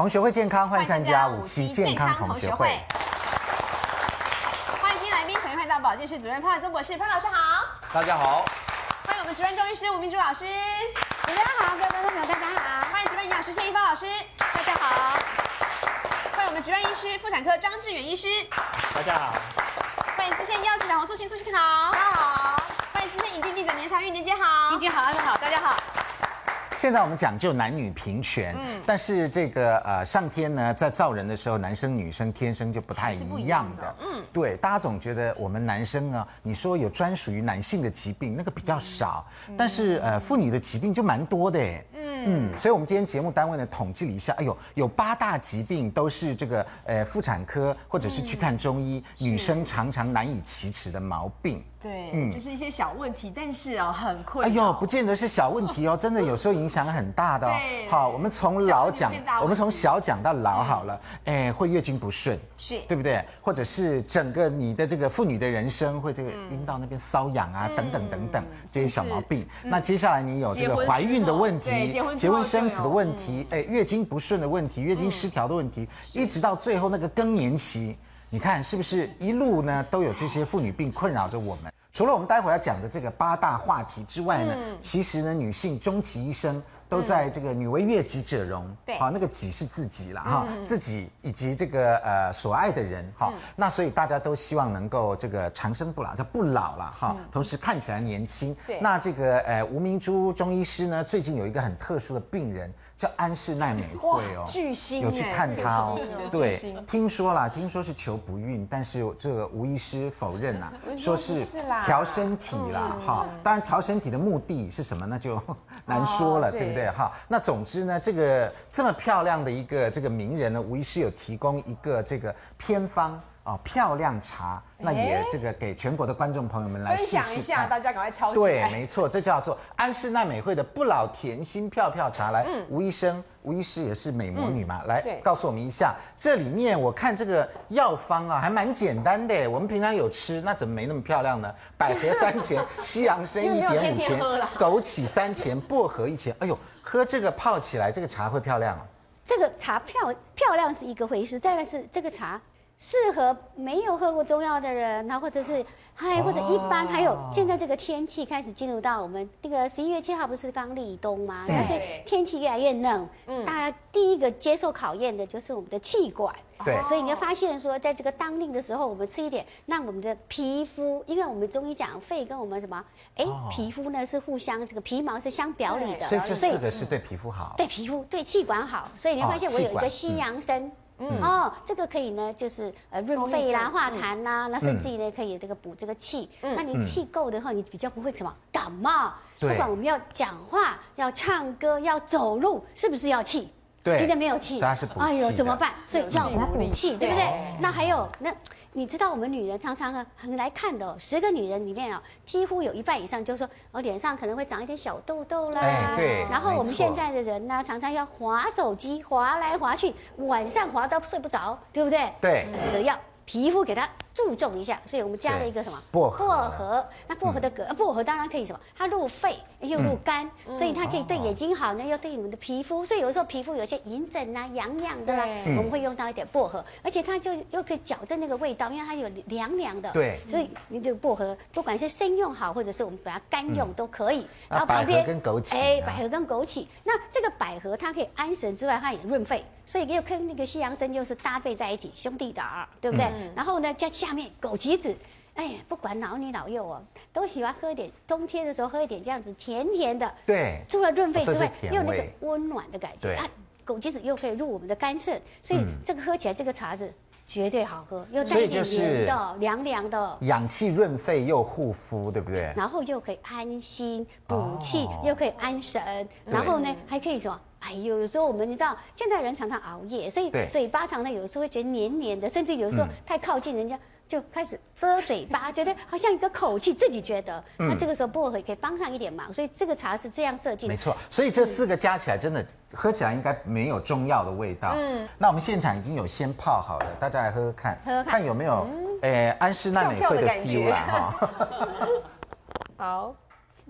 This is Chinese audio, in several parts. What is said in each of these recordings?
同学会健康，欢迎参加五期健康同学会。欢迎今天来宾，首先欢迎到保健室主任潘怀宗博士，潘老师好。大家好。欢迎我们值班中医师吴明珠老师。大家好，各位观众朋友，大家好。欢迎值班营养师谢一芳老师，大家好。欢迎我们值班医师妇产科张志远医师，大家好。欢迎资深医药记者洪素卿素卿好，大家好。欢迎资深影剧记者年长玉年姐好，年姐好，大家好，大家好。现在我们讲究男女平权，嗯，但是这个呃上天呢在造人的时候，男生女生天生就不太一样的，嗯，对，大家总觉得我们男生啊，你说有专属于男性的疾病，那个比较少，但是呃妇女的疾病就蛮多的，哎。嗯，所以，我们今天节目单位呢统计了一下，哎呦，有八大疾病都是这个呃妇产科或者是去看中医，嗯、女生常常难以启齿的毛病。对，嗯，就是一些小问题，但是哦很困。哎呦，不见得是小问题哦，真的有时候影响很大的哦。对，好，我们从老讲，我们从小讲到老好了。哎，会月经不顺，是对不对？或者是整个你的这个妇女的人生会这个阴道那边瘙痒啊，等等等等这些小毛病。那接下来你有这个怀孕的问题，结婚结婚生子的问题，哎，月经不顺的问题，月经失调的问题，一直到最后那个更年期。你看是不是一路呢都有这些妇女病困扰着我们？除了我们待会要讲的这个八大话题之外呢，嗯、其实呢，女性终其一生都在这个“女为悦己者容”，对、嗯，好，那个“己”是自己了哈，嗯、自己以及这个呃所爱的人哈，嗯、那所以大家都希望能够这个长生不老，叫不老了哈，嗯、同时看起来年轻。对，那这个呃吴明珠中医师呢，最近有一个很特殊的病人。叫安室奈美惠哦，巨星有去看她哦，对，听说啦，听说是求不孕，但是这个吴医师否认 啦，说是调身体啦，哈，当然调身体的目的是什么，那就 难说了，对不对哈？那总之呢，这个这么漂亮的一个这个名人呢，吴医师有提供一个这个偏方。哦，漂亮茶，那也这个给全国的观众朋友们来试试，分享一下，大家赶快抄起来。对，没错，这叫做安室奈美惠的不老甜心漂漂茶。来，嗯、吴医生，吴医师也是美魔女嘛，嗯、来告诉我们一下，这里面我看这个药方啊，还蛮简单的。我们平常有吃，那怎么没那么漂亮呢？百合三钱，西洋参一点五钱，枸杞三钱，薄荷一钱。哎呦，喝这个泡起来，这个茶会漂亮哦。这个茶漂漂亮是一个回事，再来是这个茶。适合没有喝过中药的人，那或者是嗨或者一般，还有现在这个天气开始进入到我们那个十一月七号不是刚立冬吗？对。所以天气越来越冷，嗯，大家第一个接受考验的就是我们的气管，对，所以你会发现说，在这个当令的时候，我们吃一点，让我们的皮肤，因为我们中医讲肺跟我们什么，哎，皮肤呢是互相这个皮毛是相表里的，所以这四个是对皮肤好，对皮肤对气管好，所以你会发现我有一个西洋参。哦，这个可以呢，就是呃润肺啦、化痰呐，那甚至于呢可以这个补这个气。嗯，那你气够的话，你比较不会什么感冒。不管我们要讲话、要唱歌、要走路，是不是要气？对，今天没有气，哎呦怎么办？所以要补气，对不对？那还有那。你知道我们女人常常很来看的，十个女人里面啊，几乎有一半以上就是说，我脸上可能会长一点小痘痘啦。对。然后我们现在的人呢，常常要划手机，划来划去，晚上划到睡不着，对不对？对。只要皮肤给它。注重一下，所以我们加了一个什么薄荷？薄荷，那薄荷的葛，薄荷当然可以什么？它入肺又入肝，所以它可以对眼睛好呢，又对我们的皮肤。所以有时候皮肤有些隐疹啊、痒痒的啦，我们会用到一点薄荷，而且它就又可以矫正那个味道，因为它有凉凉的。对，所以你这个薄荷，不管是生用好，或者是我们把它干用都可以。然后旁边跟枸杞，哎，百合跟枸杞，那这个百合它可以安神之外，它也润肺，所以又跟那个西洋参又是搭配在一起，兄弟档，对不对？然后呢，加下面枸杞子。哎呀，不管老女老幼哦，都喜欢喝一点。冬天的时候喝一点这样子甜甜的，对，除了润肺之外，又有那个温暖的感觉。对啊，枸杞子又可以入我们的肝肾，所以这个喝起来这个茶是绝对好喝，又带一点甜的，凉凉的，养气润肺又护肤，对不对？然后又可以安心补气，又可以安神，然后呢还可以什么？哎呦，有时候我们你知道，现在人常常熬夜，所以嘴巴常常有时候会觉得黏黏的，甚至有时候太靠近人家就开始遮嘴巴，觉得好像一个口气，自己觉得。那这个时候薄荷也可以帮上一点忙，所以这个茶是这样设计的。没错，所以这四个加起来真的喝起来应该没有中药的味道。嗯，那我们现场已经有先泡好了，大家来喝喝看，喝喝看，看有没有诶安室奈美惠的 feel 啦哈。好。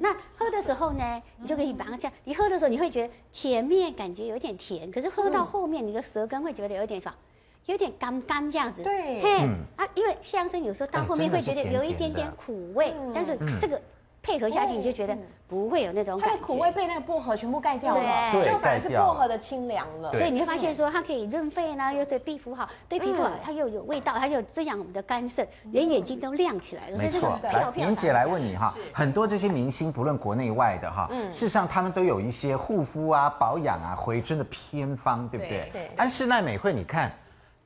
那喝的时候呢，你就可以把它这样，你喝的时候你会觉得前面感觉有点甜，可是喝到后面你的舌根会觉得有点爽，有点干干这样子。对，嘿，啊，因为西洋参有时候到后面会觉得有一点点苦味，但是这个。配合下去，你就觉得不会有那种感觉，苦味被那个薄荷全部盖掉了，就反而是薄荷的清凉了。所以你会发现说，它可以润肺呢，又对皮肤好，对皮肤好，它又有味道，它又滋养我们的肝肾，连眼睛都亮起来了。没错，来，妍姐来问你哈，很多这些明星，不论国内外的哈，事实上他们都有一些护肤啊、保养啊、回春的偏方，对不对？对。安室奈美惠，你看。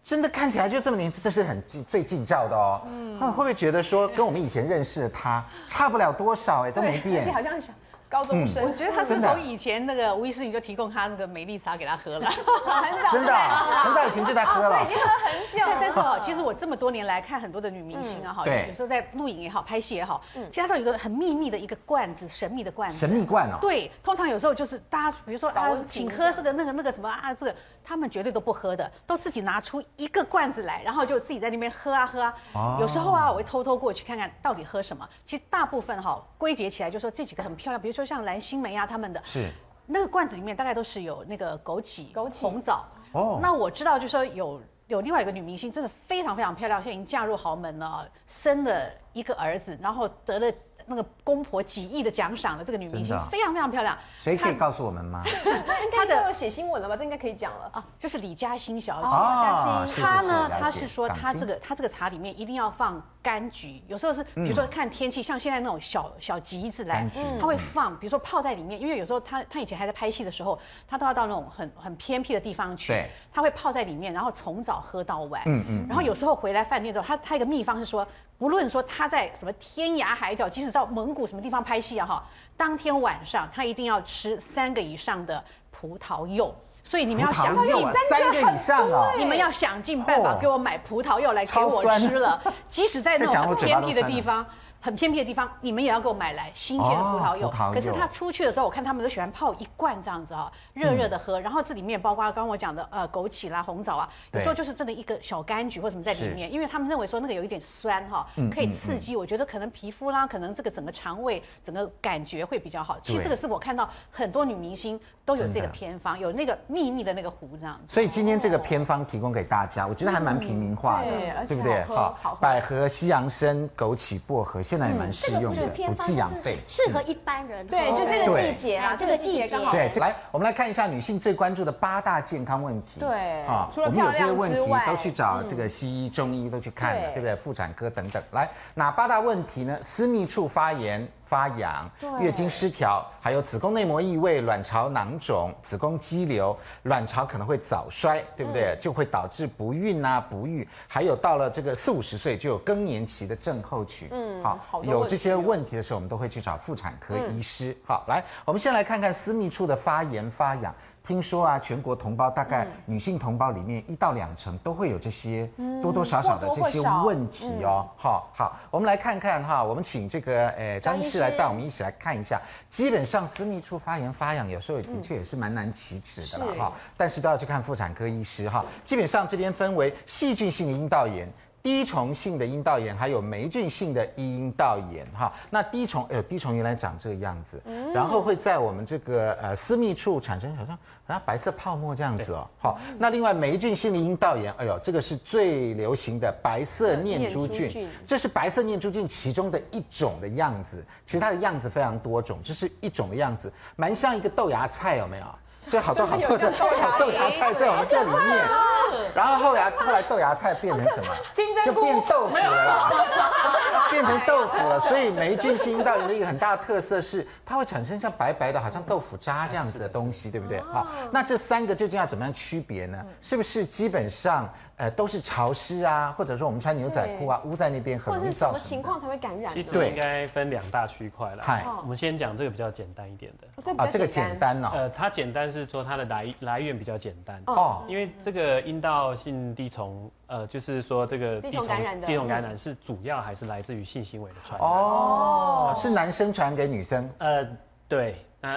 真的看起来就这么年轻，这是很最近照的哦。嗯，会不会觉得说跟我们以前认识的他差不了多少？哎，都没变。而且好像想。高中生，我觉得他是从以前那个吴医师你就提供他那个美丽茶给他喝了，很早，真的，很早以前就在喝了，所以已经喝很久。但是哈，其实我这么多年来看很多的女明星啊，哈，有时候在录影也好，拍戏也好，其实他都有一个很秘密的一个罐子，神秘的罐子。神秘罐哦。对，通常有时候就是大家，比如说啊，请喝这个那个那个什么啊，这个他们绝对都不喝的，都自己拿出一个罐子来，然后就自己在那边喝啊喝啊。有时候啊，我会偷偷过去看看到底喝什么。其实大部分哈归结起来就说这几个很漂亮，比如说像蓝心湄啊。他们的是那个罐子里面大概都是有那个枸杞、枸杞、红枣哦。那我知道，就是说有有另外一个女明星，真的非常非常漂亮，现在已经嫁入豪门了，生了一个儿子，然后得了。那个公婆几亿的奖赏的这个女明星非常非常漂亮，谁可以告诉我们吗？她的有写新闻了吧？这应该可以讲了啊，就是李嘉欣小姐。嘉欣，她呢，她是说她这个她这个茶里面一定要放柑橘，有时候是比如说看天气，像现在那种小小橘子来，她会放，比如说泡在里面，因为有时候她她以前还在拍戏的时候，她都要到那种很很偏僻的地方去，她会泡在里面，然后从早喝到晚，嗯嗯，然后有时候回来饭店之后，她她一个秘方是说。无论说他在什么天涯海角，即使到蒙古什么地方拍戏啊，哈，当天晚上他一定要吃三个以上的葡萄柚，所以你们要想尽三个以上啊，你们要想尽办法给我买葡萄柚来给我吃了，即使在那种很偏僻的地方。很偏僻的地方，你们也要给我买来新鲜的葡萄柚。可是他出去的时候，我看他们都喜欢泡一罐这样子啊，热热的喝。然后这里面包括刚刚我讲的呃枸杞啦、红枣啊，有时候就是真的一个小柑橘或什么在里面，因为他们认为说那个有一点酸哈，可以刺激。我觉得可能皮肤啦，可能这个整个肠胃整个感觉会比较好。其实这个是我看到很多女明星都有这个偏方，有那个秘密的那个壶这样。所以今天这个偏方提供给大家，我觉得还蛮平民化的，对不对？好，百合、西洋参、枸杞、薄荷，现在也蛮适用。的补寄养费，适合一般人。对，就这个季节啊，这个季节刚好。对，来，我们来看一下女性最关注的八大健康问题。对，啊，除了漂亮之外，我们有这些问题都去找这个西医、中医都去看了，对不对？妇产科等等。来，哪八大问题呢？私密处发炎。发痒、月经失调，还有子宫内膜异位、卵巢囊肿、子宫肌瘤、卵巢可能会早衰，对不对？就会导致不孕啊、不育，还有到了这个四五十岁就有更年期的症候群。嗯，好，有这些问题的时候，我们都会去找妇产科医师。好，来，我们先来看看私密处的发炎发痒。听说啊，全国同胞大概女性同胞里面一到两成都会有这些多多少少的这些问题哦。好，好，我们来看看哈，我们请这个诶张医师来带我们一起来看一下。基本上私密处发炎发痒，有时候的确也是蛮难启齿的了哈，但是都要去看妇产科医师哈。基本上这边分为细菌性的阴道炎。滴虫性的阴道炎，还有霉菌性的阴道炎，哈，那滴虫，哎呦，滴虫原来长这个样子，然后会在我们这个呃私密处产生好像好像白色泡沫这样子哦，好，那另外霉菌性的阴道炎，哎呦，这个是最流行的白色念珠菌，这是白色念珠菌其中的一种的样子，其实它的样子非常多种，这是一种的样子，蛮像一个豆芽菜，有没有？就好多好多的小豆芽菜在我们这里面，然后后来后来豆芽菜变成什么？就变豆腐了啦，变成豆腐了。所以霉菌性阴道炎的一个很大的特色是，它会产生像白白的，好像豆腐渣这样子的东西，对不对？好，那这三个究竟要怎么样区别呢？是不是基本上？呃，都是潮湿啊，或者说我们穿牛仔裤啊，污在那边很容易造成。或者什么情况才会感染？其实应该分两大区块了。嗨，我们先讲这个比较简单一点的。啊，这个简单哦。呃，它简单是说它的来来源比较简单哦，因为这个阴道性地虫，呃，就是说这个地虫感染的滴虫感染是主要还是来自于性行为的传染？哦，是男生传给女生？呃，对，那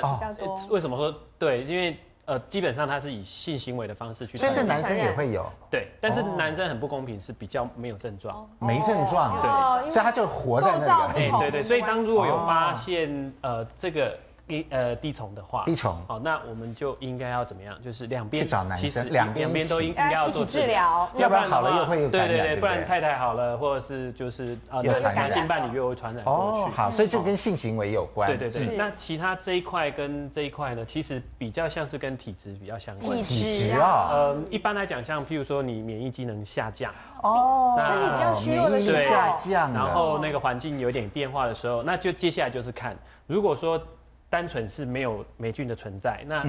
为什么说对？因为呃，基本上它是以性行为的方式去传染。但是男生也会有。对，但是男生很不公平，是比较没有症状，没症状，对，所以他就活在那里。哎，对对，所以当如果有发现呃这个。滴呃低虫的话，低虫。哦，那我们就应该要怎么样？就是两边去找男生，两两边都应应该要做治疗，要不然好了又会有对对对，不然太太好了，或者是就是呃男性伴侣又会传染过去。哦，好，所以就跟性行为有关。对对对，那其他这一块跟这一块呢，其实比较像是跟体质比较相关。体质啊，呃，一般来讲，像譬如说你免疫机能下降，哦，身体比较虚弱的时候，下降，然后那个环境有点变化的时候，那就接下来就是看，如果说。单纯是没有霉菌的存在，那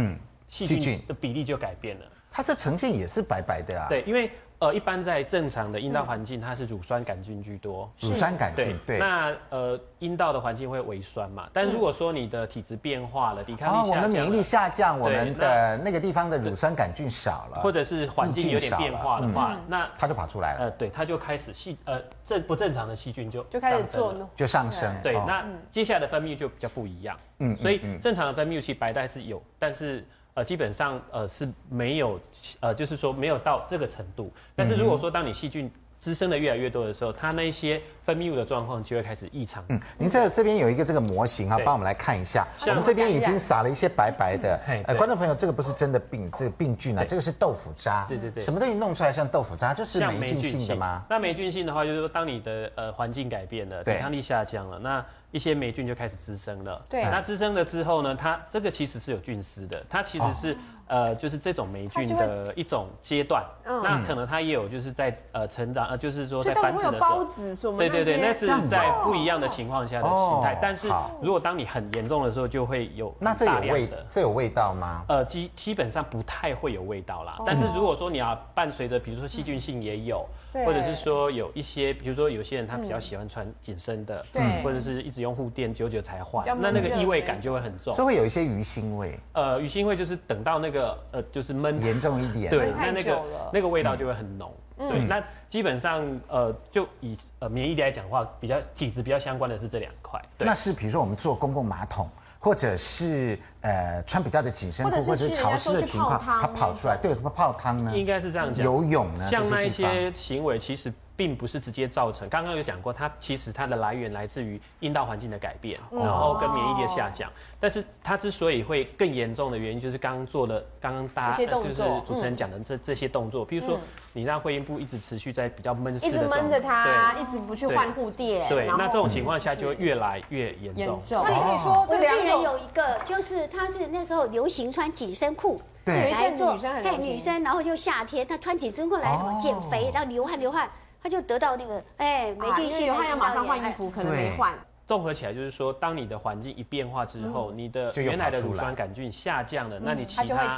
细菌的比例就改变了。它这呈现也是白白的啊。对，因为呃，一般在正常的阴道环境，它是乳酸杆菌居多。乳酸杆菌，对。那呃，阴道的环境会微酸嘛？但如果说你的体质变化了，抵抗力下降，我们免疫力下降，我们的那个地方的乳酸杆菌少了，或者是环境有点变化的话，那它就跑出来了。呃，对，它就开始细呃正不正常的细菌就就开始做了，就上升。对，那接下来的分泌就比较不一样。嗯，所以正常的分泌其实白带是有，但是呃基本上呃是没有，呃就是说没有到这个程度。但是如果说当你细菌滋生的越来越多的时候，它那一些分泌物的状况就会开始异常。嗯，您这这边有一个这个模型啊，帮我们来看一下。我们这边已经撒了一些白白的。呃，观众朋友，这个不是真的病，这个病菌啊，这个是豆腐渣。对对对。什么东西弄出来像豆腐渣？就是霉菌性的吗？那霉菌性的话，就是说当你的呃环境改变了，抵抗力下降了，那。一些霉菌就开始滋生了。对，那滋生了之后呢，它这个其实是有菌丝的，它其实是、哦、呃，就是这种霉菌的一种阶段。嗯，那可能它也有就是在呃成长，呃，就是说在繁殖的时候。对对对，那是在不一样的情况下的形态。哦、但是如果当你很严重的时候，就会有大量的。那这有味的，这有味道吗？呃，基基本上不太会有味道啦。哦、但是如果说你要伴随着，比如说细菌性也有。嗯或者是说有一些，比如说有些人他比较喜欢穿紧身的，对，或者是一直用护垫，久久才换，那那个异味感就会很重，就会有一些鱼腥味。呃，鱼腥味就是等到那个呃，就是闷严重一点，对，那那个那个味道就会很浓。对，那基本上呃，就以呃免疫力来讲的话，比较体质比较相关的是这两块。那是比如说我们坐公共马桶。或者是呃穿比较的紧身裤，或者是潮湿的情况，它跑出来，对，泡汤呢？应该是这样讲。游泳呢？像那一些行为，其实。并不是直接造成，刚刚有讲过，它其实它的来源来自于阴道环境的改变，然后跟免疫力的下降。但是它之所以会更严重的原因，就是刚刚做的，刚刚大家就是主持人讲的这这些动作，比如说你让会阴部一直持续在比较闷湿的一直闷着它，一直不去换护垫，对，那这种情况下就会越来越严重。那你说这病人有一个，就是他是那时候流行穿紧身裤，对，来做，对，女生，然后就夏天她穿紧身裤来减肥，然后流汗流汗。他就得到那个哎，霉菌性，他要马上换衣服，可能没换。综合起来就是说，当你的环境一变化之后，你的原来的乳酸杆菌下降了，那你其他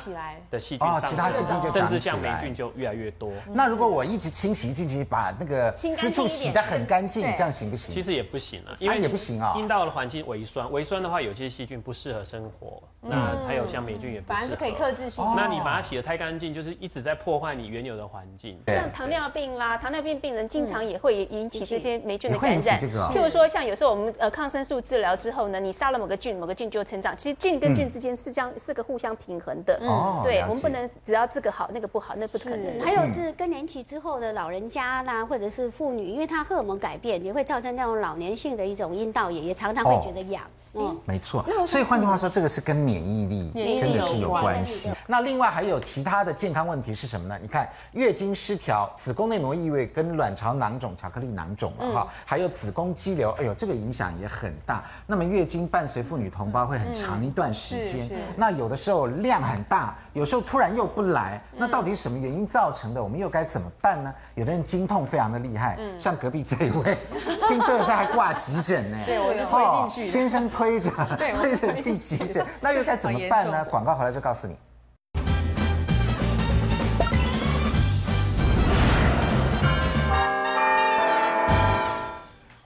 的细菌上升，甚至像霉菌就越来越多。那如果我一直清洗，进行把那个私处洗得很干净，这样行不行？其实也不行啊，因为也不行啊。阴道的环境微酸，微酸的话，有些细菌不适合生活。那还有像霉菌也不。反正是可以克制性。那你把它洗得太干净，就是一直在破坏你原有的环境。像糖尿病啦，糖尿病病人经常也会引起这些霉菌的感染。譬如说，像有时候我们呃抗生素治疗之后呢，你杀了某个菌，某个菌就成长。其实菌跟菌之间是这样，是个互相平衡的。哦，对，我们不能只要这个好，那个不好，那不可能。还有是更年期之后的老人家啦，或者是妇女，因为她荷尔蒙改变，也会造成那种老年性的一种阴道炎，也常常会觉得痒。嗯，没错。所以换句话说，这个是跟免疫力真的是有关系。那另外还有其他的健康问题是什么呢？你看，月经失调、子宫内膜异位跟卵巢囊肿、巧克力囊肿了哈，还有子宫肌瘤，哎呦，这个影响也很大。那么月经伴随妇女同胞会很长一段时间，那有的时候量很大，有时候突然又不来，那到底什么原因造成的？我们又该怎么办呢？有的人经痛非常的厉害，像隔壁这一位，听说有时候还挂急诊呢。对，我是推进去，先生。推着推着进急诊，那又该怎么办呢？广告回来就告诉你。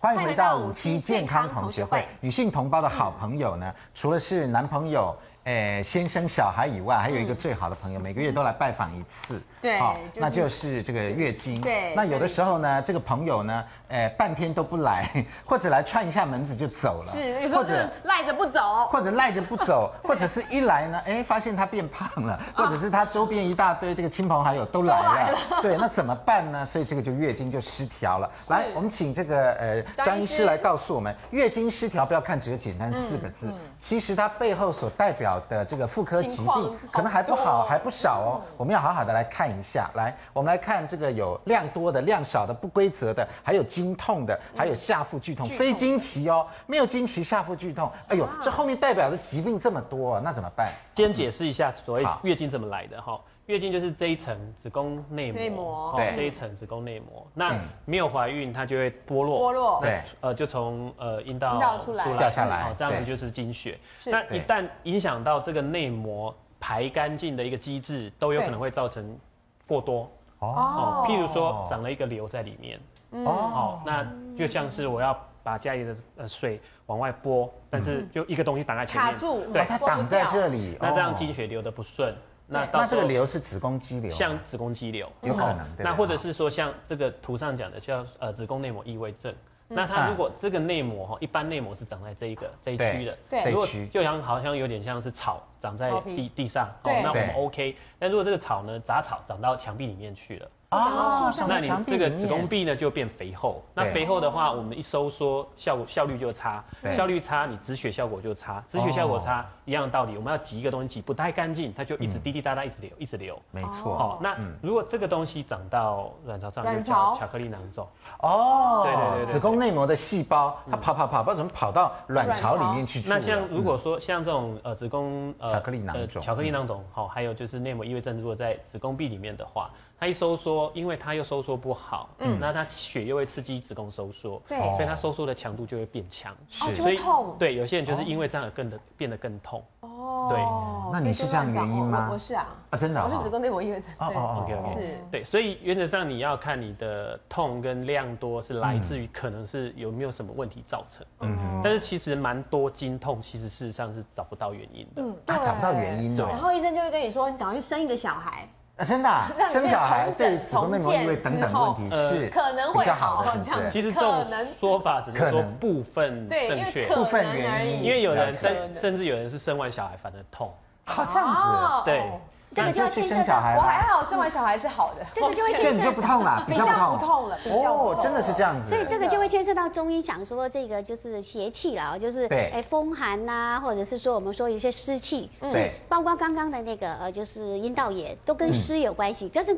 欢迎回到五期健康同学会。女性同胞的好朋友呢，除了是男朋友。诶，先生小孩以外，还有一个最好的朋友，每个月都来拜访一次。对，那就是这个月经。对，那有的时候呢，这个朋友呢，诶，半天都不来，或者来串一下门子就走了。是，或者赖着不走，或者赖着不走，或者是一来呢，哎，发现他变胖了，或者是他周边一大堆这个亲朋好友都来了。对，那怎么办呢？所以这个就月经就失调了。来，我们请这个呃张医师来告诉我们，月经失调不要看只有简单四个字，其实它背后所代表。的这个妇科疾病可能还不好，还不少哦。我们要好好的来看一下。来，我们来看这个有量多的、量少的、不规则的，还有经痛的，还有下腹剧痛、非经期哦，没有经期下腹剧痛。哎呦，这后面代表的疾病这么多，那怎么办？先解释一下所谓月经怎么来的哈。月经就是这一层子宫内膜，内膜，对，这一层子宫内膜。那没有怀孕，它就会剥落，剥落，对，呃，就从呃阴道阴道出来。掉下来，这样子就是经血。那一旦影响到这个内膜排干净的一个机制，都有可能会造成过多。哦。譬如说长了一个瘤在里面，哦，那就像是我要把家里的呃水往外拨，但是就一个东西挡在前面，卡住，对，它挡在这里，那这样经血流的不顺。那那这个瘤是子宫肌瘤，像子宫肌瘤。有可能。那或者是说像这个图上讲的叫呃子宫内膜异位症。那它如果这个内膜哈，一般内膜是长在这一个这一区的，对，如果就像好像有点像是草长在地地上，哦，那我们 OK。但如果这个草呢，杂草长到墙壁里面去了。哦，那你这个子宫壁呢就变肥厚，那肥厚的话，我们一收缩效效率就差，效率差，你止血效果就差，止血效果差，一样的道理，我们要挤一个东西挤不太干净，它就一直滴滴答答一直流一直流，没错。哦，那如果这个东西长到卵巢上，卵巢？巧克力囊肿，哦，对对对，子宫内膜的细胞它跑跑跑，不知道怎么跑到卵巢里面去。那像如果说像这种呃子宫呃巧克力囊肿，巧克力囊肿，好，还有就是内膜异位症，如果在子宫壁里面的话。它一收缩，因为它又收缩不好，嗯，那它血又会刺激子宫收缩，对，所以它收缩的强度就会变强，是，所以痛，对，有些人就是因为这样而更的变得更痛，哦，对，那你是这样原因吗？我是啊，啊，真的，我是子宫内膜异位症，哦哦，OK OK，是，对，所以原则上你要看你的痛跟量多是来自于可能是有没有什么问题造成，嗯，但是其实蛮多经痛其实事实上是找不到原因的，嗯，他找不到原因的，然后医生就会跟你说，你赶快去生一个小孩。啊，真的，生小孩对子宫内膜异位等等问题是可能会好的，这样其实这种说法只能说部分正确，部分原因，因为有人生甚至有人是生完小孩反而痛，好这样子，对。这个就要去生小孩，我还好，生完小孩是好的，这个就会这你就不痛了，比较不痛了，比较哦，真的是这样子。所以这个就会牵涉到中医讲说这个就是邪气了，就是哎风寒呐，或者是说我们说一些湿气，对，包括刚刚的那个呃就是阴道炎都跟湿有关系，但是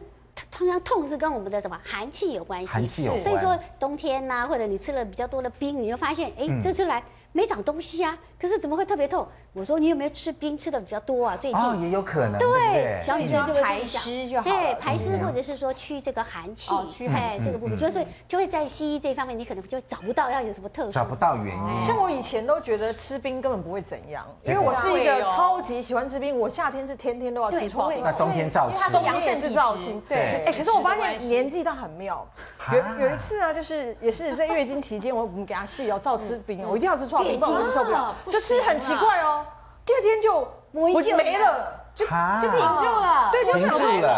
通常痛是跟我们的什么寒气有关系，寒气有关。所以说冬天呐，或者你吃了比较多的冰，你就发现哎这次来。没长东西啊，可是怎么会特别痛？我说你有没有吃冰吃的比较多啊？最近哦，也有可能。对，小女生就会排湿就好。对，排湿或者是说驱这个寒气，哎，这个部分就是就会在西医这一方面，你可能就找不到要有什么特殊。找不到原因。像我以前都觉得吃冰根本不会怎样，因为我是一个超级喜欢吃冰，我夏天是天天都要吃。那冬天照吃。它是阳性是照吃。对。哎，可是我发现年纪倒很妙。有有一次啊，就是也是在月经期间，我我们给他试药照吃冰，我一定要吃剉冰，不然我受不了。就吃很奇怪哦，第二天就不没了，就就停住了。对，就是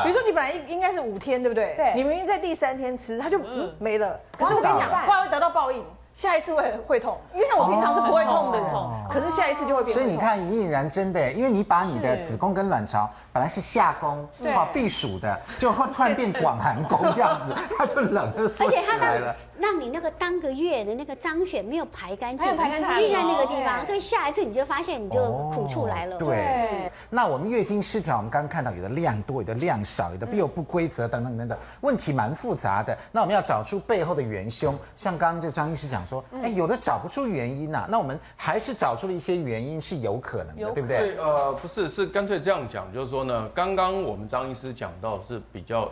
比如说你本来应应该是五天，对不对？对。你明明在第三天吃，它就没了。可是我跟你讲，后来会得到报应，下一次会会痛，因为像我平常是不会痛的人，可是下一次就会变。所以你看，隐隐然真的，因为你把你的子宫跟卵巢本来是夏宫，好避暑的，就会突然变广寒宫这样子，它就冷就缩起来了。让你那个当个月的那个脏血没有排干净，排干净在那个地方，所以下一次你就发现你就苦处来了。对，那我们月经失调，我们刚刚看到有的量多，有的量少，有的又不规则等等等等，问题蛮复杂的。那我们要找出背后的元凶，像刚刚这张医师讲说，哎，有的找不出原因呐，那我们还是找出了一些原因是有可能的，对不对？呃，不是，是干脆这样讲，就是说呢，刚刚我们张医师讲到是比较。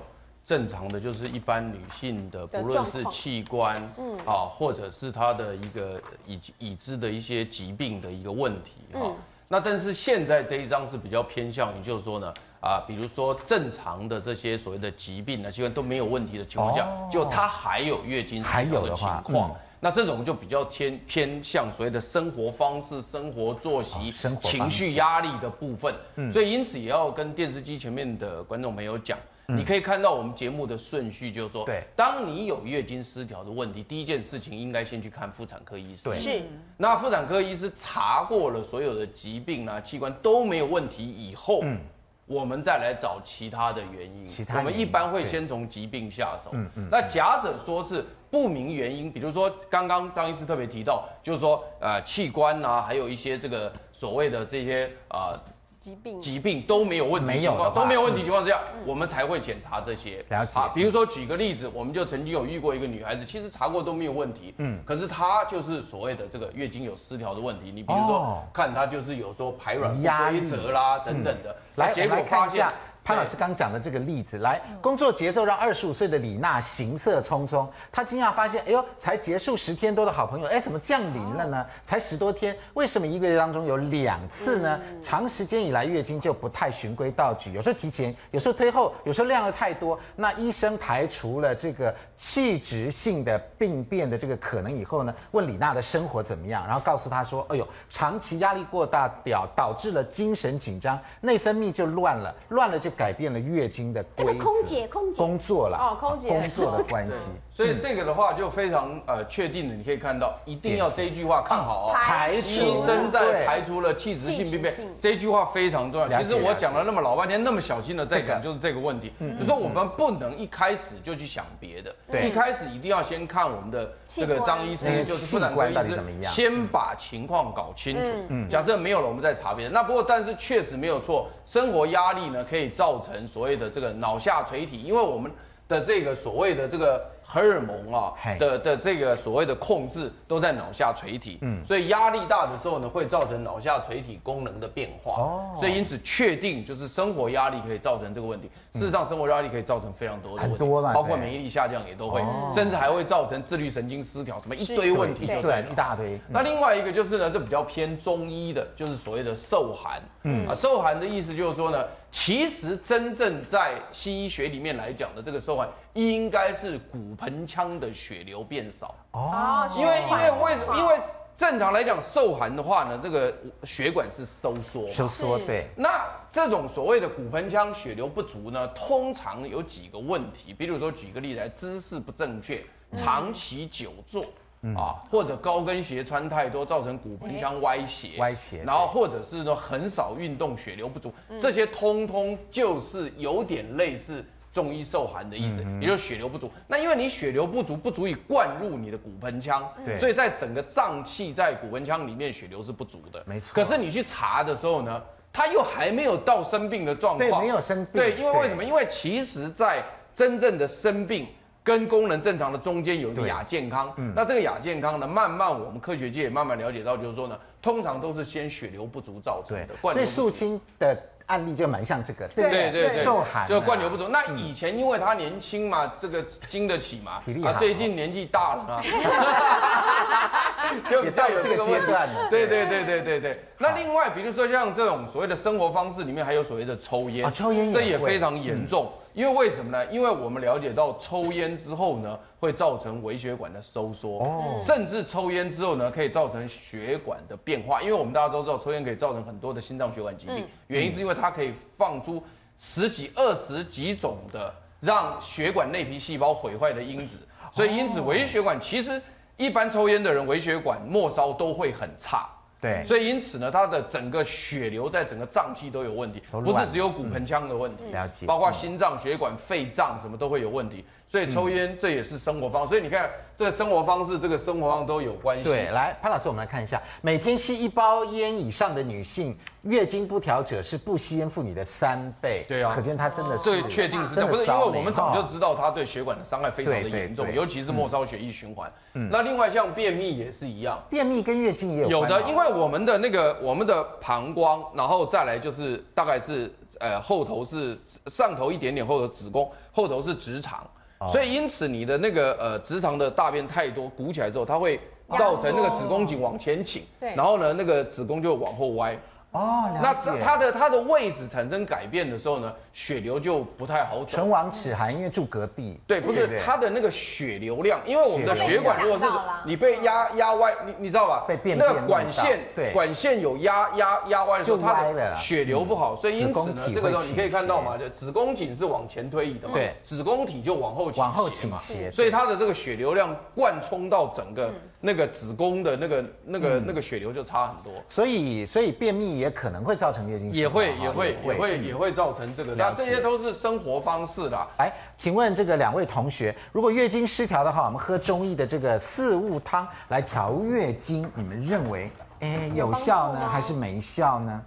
正常的就是一般女性的，不论是器官，嗯，啊，或者是她的一个已已知的一些疾病的一个问题，哈、嗯。那但是现在这一张是比较偏向于，就是说呢，啊，比如说正常的这些所谓的疾病呢，基本都没有问题的情况下，哦、就她还有月经还有的情况。那这种就比较偏偏向所谓的生活方式、生活作息、生活情绪压力的部分。嗯，所以因此也要跟电视机前面的观众朋友讲。你可以看到我们节目的顺序，就是说，对，当你有月经失调的问题，第一件事情应该先去看妇产科医生。对，是。那妇产科医师查过了所有的疾病啊、器官都没有问题以后，嗯，我们再来找其他的原因。其他，我们一般会先从疾病下手。嗯嗯。那假设说是不明原因，比如说刚刚张医师特别提到，就是说呃器官啊，还有一些这个所谓的这些啊。呃疾病疾病都没有问题情况，都没有问题情况之下，我们才会检查这些。了解啊，比如说举个例子，我们就曾经有遇过一个女孩子，其实查过都没有问题，嗯，可是她就是所谓的这个月经有失调的问题。你比如说看她就是有时候排卵不规则啦等等的，来结果发现。潘老师刚讲的这个例子，来工作节奏让二十五岁的李娜行色匆匆。她惊讶发现，哎呦，才结束十天多的好朋友，哎，怎么降临了呢？才十多天，为什么一个月当中有两次呢？长时间以来月经就不太循规蹈矩，有时候提前，有时候推后，有时候量又太多。那医生排除了这个器质性的病变的这个可能以后呢，问李娜的生活怎么样，然后告诉她说，哎呦，长期压力过大，表导致了精神紧张，内分泌就乱了，乱了就。改变了月经的规则，空姐空姐。工作了哦，空姐。工作的关系，所以这个的话就非常呃确定的，你可以看到，一定要这一句话看好哦，排除。医生在排除了器质性病变，这一句话非常重要。其实我讲了那么老半天，那么小心的在讲，就是这个问题，就是说我们不能一开始就去想别的，一开始一定要先看我们的这个张医师，就是妇产科医师，先把情况搞清楚。假设没有了，我们再查别的。那不过但是确实没有错，生活压力呢可以。造成所谓的这个脑下垂体，因为我们的这个所谓的这个。荷尔蒙啊的的这个所谓的控制都在脑下垂体，嗯，所以压力大的时候呢，会造成脑下垂体功能的变化，哦，所以因此确定就是生活压力可以造成这个问题。事实上，生活压力可以造成非常多的问题，很多包括免疫力下降也都会，甚至还会造成自律神经失调，什么一堆问题，对，一大堆。那另外一个就是呢，这比较偏中医的，就是所谓的受寒，嗯。啊，受寒的意思就是说呢，其实真正在西医学里面来讲的这个受寒。应该是骨盆腔的血流变少。哦，因为因为为什么？因为正常来讲，受寒的话呢，这个血管是收缩，收缩对。那这种所谓的骨盆腔血流不足呢，通常有几个问题，比如说举个例子来，姿势不正确，长期久坐啊，或者高跟鞋穿太多，造成骨盆腔歪斜，歪斜，然后或者是说很少运动，血流不足，这些通通就是有点类似。中医受寒的意思，也就是血流不足。那因为你血流不足，不足以灌入你的骨盆腔，对，所以在整个脏器在骨盆腔里面血流是不足的。没错。可是你去查的时候呢，他又还没有到生病的状况。对，没有生病。对，因为为什么？因为其实，在真正的生病跟功能正常的中间有一个亚健康。嗯。那这个亚健康呢，慢慢我们科学界也慢慢了解到，就是说呢，通常都是先血流不足造成的。所以素清的。案例就蛮像这个，对对对，受寒就灌牛不足。那以前因为他年轻嘛，这个经得起嘛，体力好。最近年纪大了嘛，就比较有这个阶段。对对对对对对。那另外，比如说像这种所谓的生活方式里面，还有所谓的抽烟，抽烟这也非常严重。因为为什么呢？因为我们了解到抽烟之后呢，会造成微血管的收缩，哦，甚至抽烟之后呢，可以造成血管的变化。因为我们大家都知道，抽烟可以造成很多的心脏血管疾病，原因是因为它可以放出十几、二十几种的让血管内皮细胞毁坏的因子。所以，因此微血管其实一般抽烟的人，微血管末梢都会很差。对，所以因此呢，它的整个血流在整个脏器都有问题，不是只有骨盆腔的问题，了解，包括心脏血管、肺脏什么都会有问题。所以抽烟这也是生活方式，所以你看这个生活方式，这个生活上都有关系。对，来潘老师，我们来看一下，每天吸一包烟以上的女性，月经不调者是不吸烟妇女的三倍。对啊，可见她真的是对，确定是这样，不是因为我们早就知道她对血管的伤害非常的严重，尤其是末梢血液循环。嗯，那另外像便秘也是一样，便秘跟月经也有有的，因为我们的那个我们的膀胱，然后再来就是大概是呃后头是上头一点点，后头子宫，后头是直肠。所以因此你的那个呃直肠的大便太多鼓起来之后，它会造成那个子宫颈往前倾，对，然后呢那个子宫就往后歪，哦，那它的它的位置产生改变的时候呢，血流就不太好走。唇亡齿寒，因为住隔壁。对，不是他的那个血流量，因为我们的血管如果是你被压压歪，你你知道吧？被变那个管线，对，管线有压压压歪的时候，它的血流不好，所以因此呢，这个时候你可以看到嘛，就子宫颈是往前推移的嘛，对，子宫体就往后往后倾斜，所以它的这个血流量贯通到整个那个子宫的那个那个那个血流就差很多。所以所以便秘也可能会造成月经也会也会也会也会造成这个，那这些都是生活方式啦。哎，请问这个两位同学，如果月经失调的话，我们喝中医的这个四物汤来调月经，你们认为哎有效呢，还是没效呢？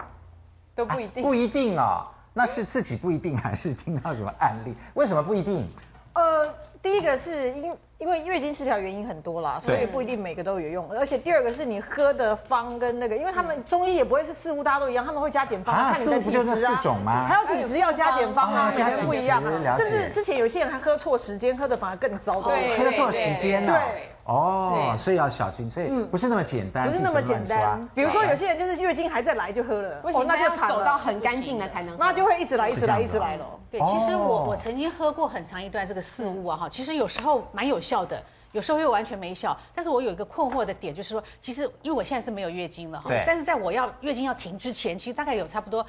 都不一定，不一定哦。那是自己不一定，还是听到什么案例？为什么不一定？呃，第一个是因。因为月经失调原因很多啦，所以不一定每个都有用。而且第二个是你喝的方跟那个，因为他们中医也不会是四物大家都一样，他们会加减方，啊看你的体质啊。还有体质要加减方啊，每个人不一样。甚至之前有些人还喝错时间，喝的反而更糟糕。对，喝错时间呢。对。哦，所以要小心，所以不是那么简单，不是那么简单。比如说有些人就是月经还在来就喝了，哦，那就走到很干净了才能，那就会一直来，一直来，一直来了。对，其实我我曾经喝过很长一段这个四物啊，哈，其实有时候蛮有效的。有时候又完全没效，但是我有一个困惑的点，就是说，其实因为我现在是没有月经了哈，但是在我要月经要停之前，其实大概有差不多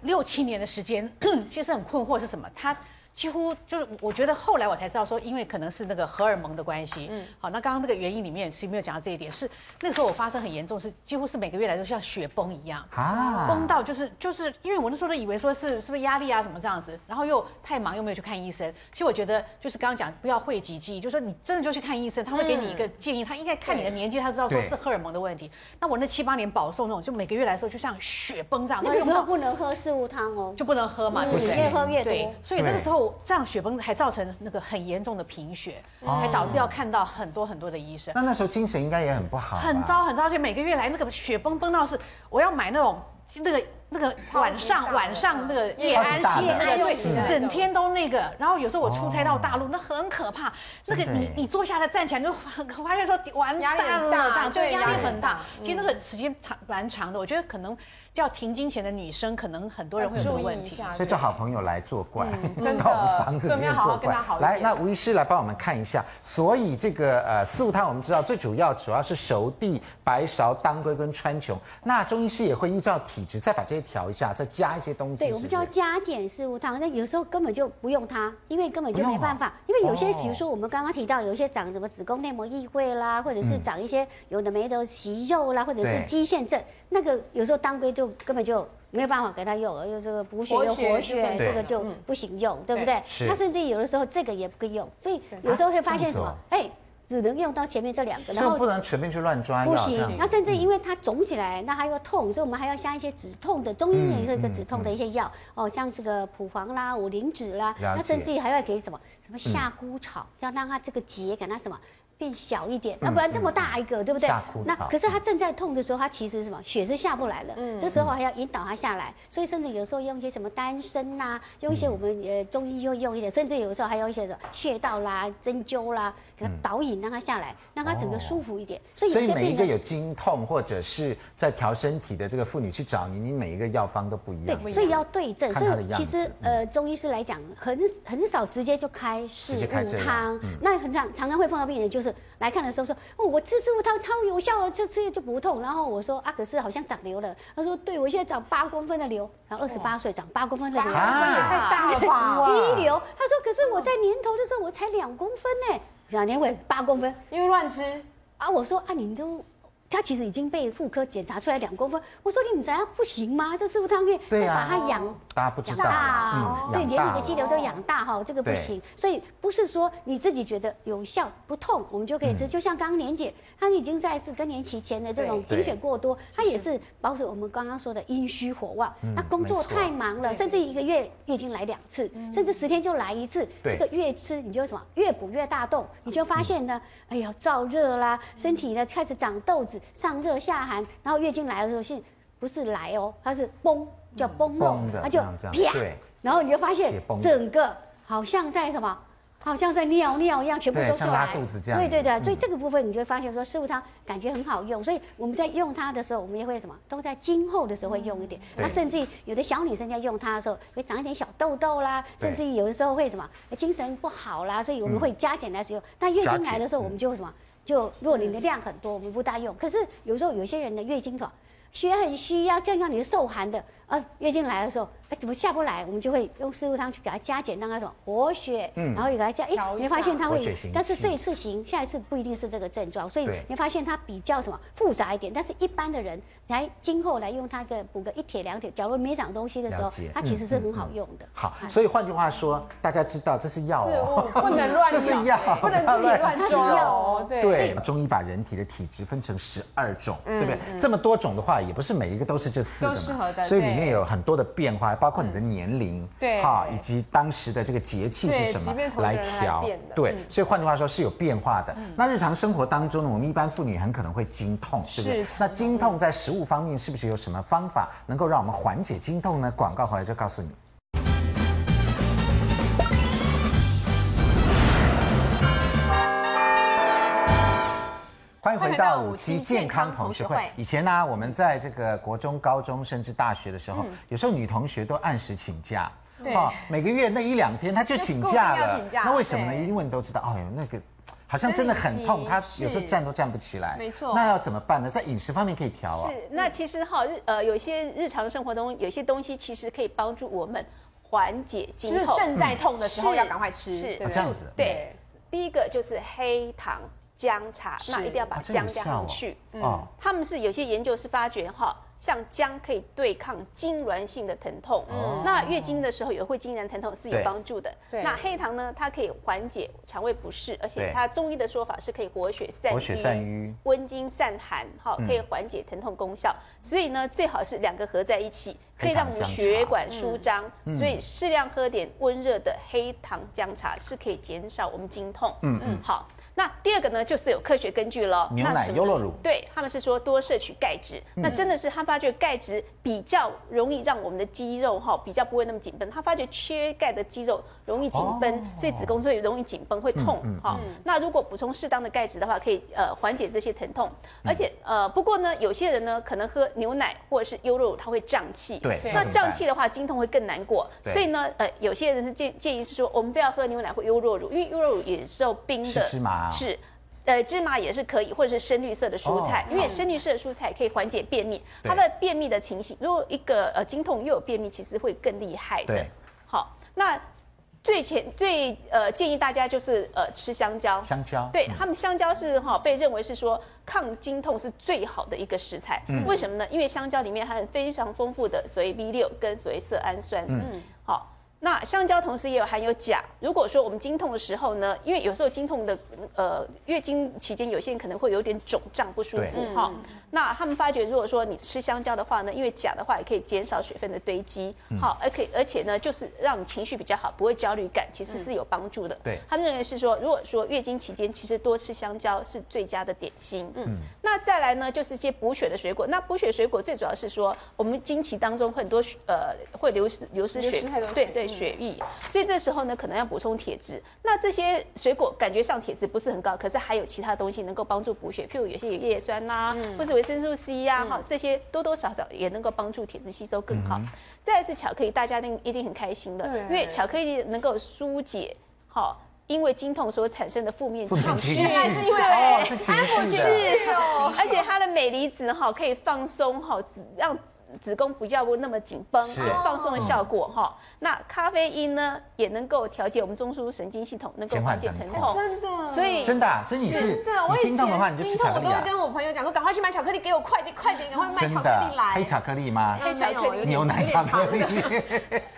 六七年的时间，其实很困惑是什么？它。几乎就是，我觉得后来我才知道说，因为可能是那个荷尔蒙的关系。嗯，好，那刚刚那个原因里面是没有讲到这一点，是那个时候我发生很严重，是几乎是每个月来都像雪崩一样啊，崩到就是就是，因为我那时候都以为说是是不是压力啊什么这样子，然后又太忙又没有去看医生。其实我觉得就是刚刚讲不要讳疾忌医，就是说你真的就去看医生，他会给你一个建议，他应该看你的年纪，他知道说是荷尔蒙的问题。那我那七八年饱受那种，就每个月来说就像雪崩这样。那个时候不能喝四物汤哦，就不能喝嘛，对不对越喝越多。所以那个时候。这样雪崩还造成那个很严重的贫血，还导致要看到很多很多的医生。那那时候精神应该也很不好，很糟很糟，而且每个月来那个雪崩崩到是我要买那种那个那个晚上晚上那个夜安夜那个对，整天都那个。然后有时候我出差到大陆，那很可怕。那个你你坐下来站起来就很发现说完蛋了，这样就压力很大。其实那个时间长蛮长的，我觉得可能。叫停经前的女生，可能很多人会有这个问题，所以叫好朋友来作怪，真的，房子里面作怪。来，那吴医师来帮我们看一下。所以这个呃四物汤，我们知道最主要主要是熟地、白芍、当归跟川穹。那中医师也会依照体质再把这些调一下，再加一些东西。对，我们叫加减四物汤。那有时候根本就不用它，因为根本就没办法。因为有些，比如说我们刚刚提到，有一些长什么子宫内膜异位啦，或者是长一些有的没的息肉啦，或者是肌腺症，那个有时候当归就根本就。没有办法给他用，又这个补血又活血，这个就不行用，对不对？他甚至有的时候这个也不用，所以有时候会发现什么？哎，只能用到前面这两个，然后不能全面去乱抓。不行，那甚至因为它肿起来，那还要痛，所以我们还要下一些止痛的，中医也是一个止痛的一些药哦，像这个蒲黄啦、五灵脂啦，那甚至还要给什么什么夏枯草，要让它这个结给它什么。变小一点，要不然这么大一个，对不对？那可是他正在痛的时候，他其实什么？血是下不来了。嗯，这时候还要引导他下来，所以甚至有时候用一些什么丹参呐，用一些我们呃中医又用一点，甚至有时候还有一些什么穴道啦、针灸啦，给他导引让他下来，让他整个舒服一点。所以，所以每一个有经痛或者是在调身体的这个妇女去找你，你每一个药方都不一样。对，所以要对症。所以其实呃中医师来讲，很很少直接就开四物汤。那很常常常会碰到病人就是来看的时候。说哦，我吃四物汤超有效哦，这吃就不痛。然后我说啊，可是好像长瘤了。他说，对，我现在长八公分的瘤，然后二十八岁长八公分的瘤，太大了吧？肌瘤。他说，可是我在年头的时候我才两公分呢，两年尾八公分，因为乱吃啊。我说啊，你都。他其实已经被妇科检查出来两公分，我说你们这样不行吗？这四物汤可以把它养大养大，对，连你的肌瘤都养大哈，这个不行。所以不是说你自己觉得有效不痛，我们就可以吃。就像刚刚莲姐，她已经在是更年期前的这种经血过多，她也是保守我们刚刚说的阴虚火旺。她工作太忙了，甚至一个月月经来两次，甚至十天就来一次。这个越吃你就什么越补越大动，你就发现呢，哎呀燥热啦，身体呢开始长痘子。上热下寒，然后月经来的时候是，不是来哦，它是崩，叫崩漏，它就啪，然后你就发现整个好像在什么好像在尿尿一样，全部都出来。拉肚子这样。对对对，所以这个部分你就会发现说，四物汤感觉很好用。所以我们在用它的时候，我们也会什么，都在经后的时候会用一点。那甚至于有的小女生在用它的时候，会长一点小痘痘啦，甚至于有的时候会什么，精神不好啦，所以我们会加减来使用。那月经来的时候，我们就会什么，就如果你的量很多，我们不大用。可是有时候有些人的月经痛血很虚呀，更让你是受寒的。啊，月经来的时候，哎，怎么下不来？我们就会用四物汤去给它加减，让它什么活血，嗯，然后也给它加，哎，你会发现它会，但是这一次行，下一次不一定是这个症状，所以你发现它比较什么复杂一点。但是一般的人来今后来用它个补个一铁两铁，假如没长东西的时候，它其实是很好用的。好，所以换句话说，大家知道这是药哦，不能乱用，这是药，不能自己乱抓哦。对，中医把人体的体质分成十二种，对不对？这么多种的话，也不是每一个都是这四个嘛，所以里面有很多的。变化包括你的年龄，对，哈，以及当时的这个节气是什么来调，对，所以换句话说是有变化的。那日常生活当中呢，我们一般妇女很可能会经痛，是不是？那经痛在食物方面是不是有什么方法能够让我们缓解经痛呢？广告回来就告诉你。欢迎回到五期健康同学会。以前呢，我们在这个国中、高中甚至大学的时候，有时候女同学都按时请假，对，每个月那一两天她就请假了。那为什么呢？因为你都知道，哎呦，那个好像真的很痛，她有时候站都站不起来。没错。那要怎么办呢？在饮食方面可以调啊。是，那其实哈日呃，有些日常生活中有些东西其实可以帮助我们缓解经痛。就是正在痛的时候要赶快吃。是，这样子。对，第一个就是黑糖。姜茶，那一定要把姜加上去。嗯，他们是有些研究是发觉哈，像姜可以对抗痉挛性的疼痛。嗯，那月经的时候也会痉挛疼痛是有帮助的。对，那黑糖呢，它可以缓解肠胃不适，而且它中医的说法是可以活血散瘀、活血散瘀、温经散寒，哈，可以缓解疼痛功效。所以呢，最好是两个合在一起，可以让我们血管舒张。所以适量喝点温热的黑糖姜茶是可以减少我们经痛。嗯嗯，好。那第二个呢，就是有科学根据了。牛奶优酪乳，对，他们是说多摄取钙质。嗯、那真的是他发觉钙质比较容易让我们的肌肉哈比较不会那么紧绷。他发觉缺钙的肌肉容易紧绷，哦、所以子宫所以容易紧绷会痛。哈，那如果补充适当的钙质的话，可以呃缓解这些疼痛。而且呃不过呢，有些人呢可能喝牛奶或者是优酪乳，它会胀气。对。那胀气的话，经痛会更难过。所以呢，呃有些人是建建议是说，我们不要喝牛奶或优酪乳，因为优酪乳也是有冰的。芝麻。是，呃，芝麻也是可以，或者是深绿色的蔬菜，因为深绿色的蔬菜可以缓解便秘。它的便秘的情形，如果一个呃经痛又有便秘，其实会更厉害的。好，那最前最呃建议大家就是呃吃香蕉。香蕉，对他们香蕉是哈被认为是说抗经痛是最好的一个食材。嗯，为什么呢？因为香蕉里面含有非常丰富的所谓 B 六跟所谓色氨酸。嗯，好。那香蕉同时也有含有钾。如果说我们经痛的时候呢，因为有时候经痛的呃月经期间，有些人可能会有点肿胀不舒服哈。那他们发觉，如果说你吃香蕉的话呢，因为钾的话也可以减少水分的堆积，好，而可以而且呢，就是让你情绪比较好，不会焦虑感，其实是有帮助的。对，他们认为是说，如果说月经期间，其实多吃香蕉是最佳的点心。嗯，那再来呢，就是一些补血的水果。那补血水果最主要是说，我们经期当中很多呃会流失流失血，对对。血液，所以这时候呢，可能要补充铁质。那这些水果感觉上铁质不是很高，可是还有其他东西能够帮助补血，譬如有些有叶酸呐、啊，嗯、或是维生素 C 呀、啊，哈、嗯，这些多多少少也能够帮助铁质吸收更好。嗯、再来是巧克力，大家一定一定很开心的，因为巧克力能够疏解，哈，因为经痛所产生的负面情绪，原来是因为哦，是情绪哦，而且它的镁离子哈可以放松哈，让。子宫不要不那么紧绷，是放松的效果哈。嗯、那咖啡因呢，也能够调节我们中枢神经系统，能够缓解疼痛。真的，所以真的、啊，所以你是真的。我经痛的话，你就吃巧克力、啊。我都会跟我朋友讲说，赶快去买巧克力给我，快点快点，赶快买巧克力来。黑巧克力吗？黑巧克力，牛奶巧克力。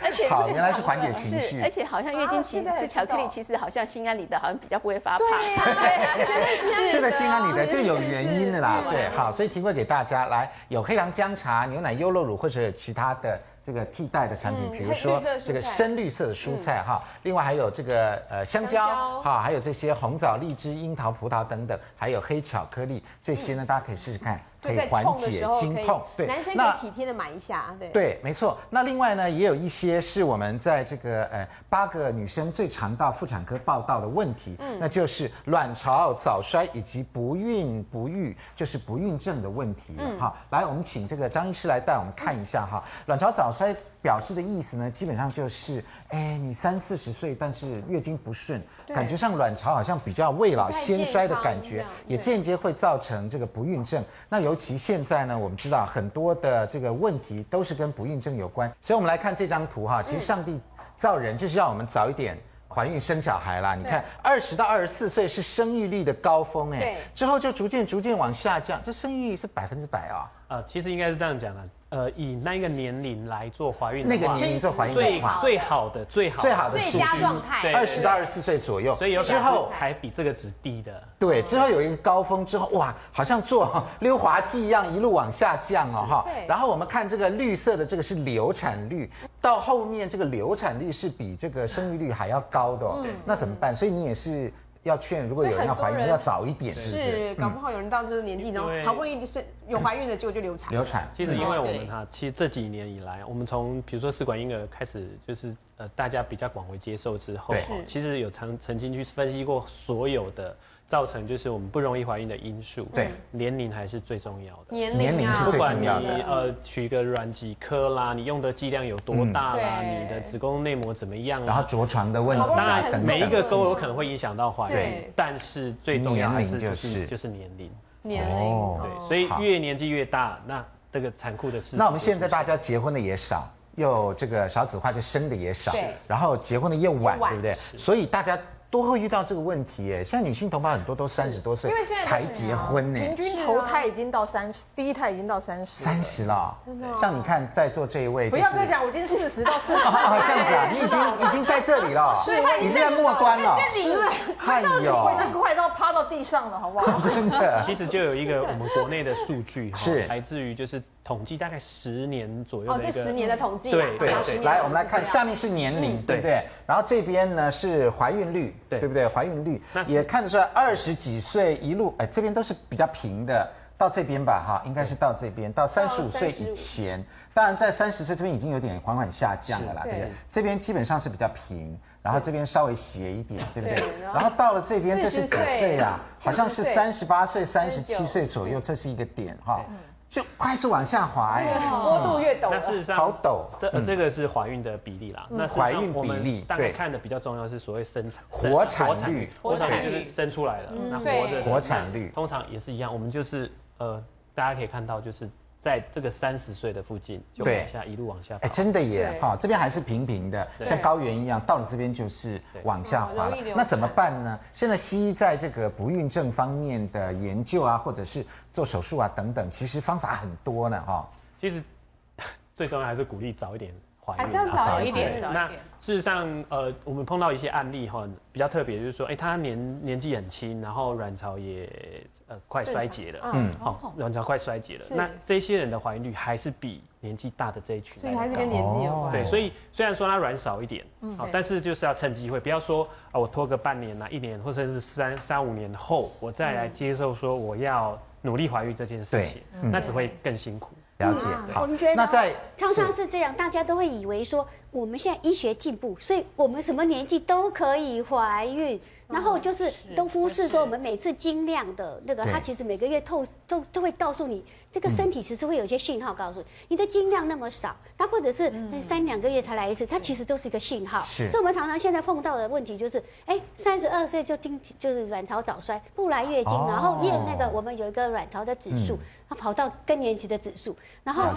而且好，原来是缓解情绪。而且好像月经期吃巧克力，其实好像心安理得，好像比较不会发胖。对呀，吃的心安理得就有原因的啦。对，好，所以提供给大家来，有黑糖姜茶、牛奶优酪乳或者。其他的这个替代的产品，比如说这个深绿色的蔬菜哈，另外还有这个呃香蕉哈，还有这些红枣、荔枝、樱桃、葡萄等等，还有黑巧克力，这些呢大家可以试试看，可以缓解经痛。对，男生可以体贴的买一下。对，对，没错。那另外呢，也有一些是我们在这个呃八个女生最常到妇产科报道的问题，嗯，那就是卵巢早衰以及不孕不育，就是不孕症的问题。嗯，好，来，我们请这个张医师来带我们看一下哈，卵巢早衰。表示的意思呢，基本上就是，哎，你三四十岁，但是月经不顺，感觉上卵巢好像比较未老先衰的感觉，也间接会造成这个不孕症。那尤其现在呢，我们知道很多的这个问题都是跟不孕症有关，所以我们来看这张图哈，其实上帝造人就是让我们早一点怀孕生小孩啦。你看，二十到二十四岁是生育率的高峰，哎，之后就逐渐逐渐往下降，这生育率是百分之百啊。呃，其实应该是这样讲的。呃，以那个年龄来做怀孕，那个年龄做怀孕最最好的最好最好的最佳状态，二十到二十四岁左右，所以有之后还比这个值低的。对，之后有一个高峰之后，哇，好像坐溜滑梯一样一路往下降哦，哈。然后我们看这个绿色的这个是流产率，到后面这个流产率是比这个生育率还要高的哦。那怎么办？所以你也是。要劝，如果有人要怀孕，要早一点，是不是？搞不好有人到这个年纪然后，好不容易是有怀孕的，结果就流产。流产，其实因为我们哈，其实这几年以来，我们从比如说试管婴儿开始，就是呃大家比较广为接受之后，其实有曾曾经去分析过所有的。造成就是我们不容易怀孕的因素，对，年龄还是最重要的。年龄是最重要的。不管你呃取个卵几颗啦，你用的剂量有多大啦，你的子宫内膜怎么样，然后着床的问题，当然每一个都有可能会影响到怀孕，但是最重要的是就是就是年龄。年龄，对，所以越年纪越大，那这个残酷的事。那我们现在大家结婚的也少，又这个少子化，就生的也少，然后结婚的又晚，对不对？所以大家。都会遇到这个问题耶。现在女性同胞很多都三十多岁因为现在才结婚呢，平均头胎已经到三十，第一胎已经到三十，三十了，真的。像你看在座这一位，不要再讲，我已经四十到四十，这样子啊，你已经已经在这里了，是，已经在末端了，太有，我已经快到趴到地上了，好不好？真的，其实就有一个我们国内的数据，是来自于就是统计大概十年左右的一个，这十年的统计，对对对。来，我们来看下面是年龄，对不对？然后这边呢是怀孕率。对，对不对？怀孕率也看得出来，二十几岁一路，哎，这边都是比较平的，到这边吧，哈，应该是到这边，到三十五岁以前，当然在三十岁这边已经有点缓缓下降了啦，对不对？这边基本上是比较平，然后这边稍微斜一点，对不对？然后到了这边，这是几岁啊？好像是三十八岁、三十七岁左右，这是一个点，哈。就快速往下滑，哎，坡度越陡，那事实上好陡。这这个是怀孕的比例啦。那怀孕比例，大概看的比较重要是所谓生产活产率，活产率就是生出来了，那活着活产率通常也是一样。我们就是呃，大家可以看到就是。在这个三十岁的附近，就往下一路往下，哎，真的耶，哈，这边还是平平的，像高原一样，到了这边就是往下滑了。那怎么办呢？现在西医在这个不孕症方面的研究啊，或者是做手术啊等等，其实方法很多呢，哈。其实 最重要还是鼓励早一点。还是要早一点。那事实上，呃，我们碰到一些案例哈，比较特别，就是说，哎，他年年纪很轻，然后卵巢也呃快衰竭了，嗯，好，卵巢快衰竭了。那这些人的怀孕率还是比年纪大的这一群，所以还是跟年纪有关。对，所以虽然说他卵少一点，好，但是就是要趁机会，不要说啊，我拖个半年呐、一年，或者是三三五年后，我再来接受说我要努力怀孕这件事情，那只会更辛苦。了解，好。我们觉得常常是这样，大家都会以为说我们现在医学进步，所以我们什么年纪都可以怀孕。然后就是都忽视说我们每次精量的那个，它其实每个月透都都会告诉你，这个身体其实会有些讯号告诉你，你的精量那么少，它或者是三两个月才来一次，它其实都是一个信号。是，所以我们常常现在碰到的问题就是，哎，三十二岁就经就是卵巢早衰，不来月经，然后验那个我们有一个卵巢的指数，它跑到更年期的指数，然后。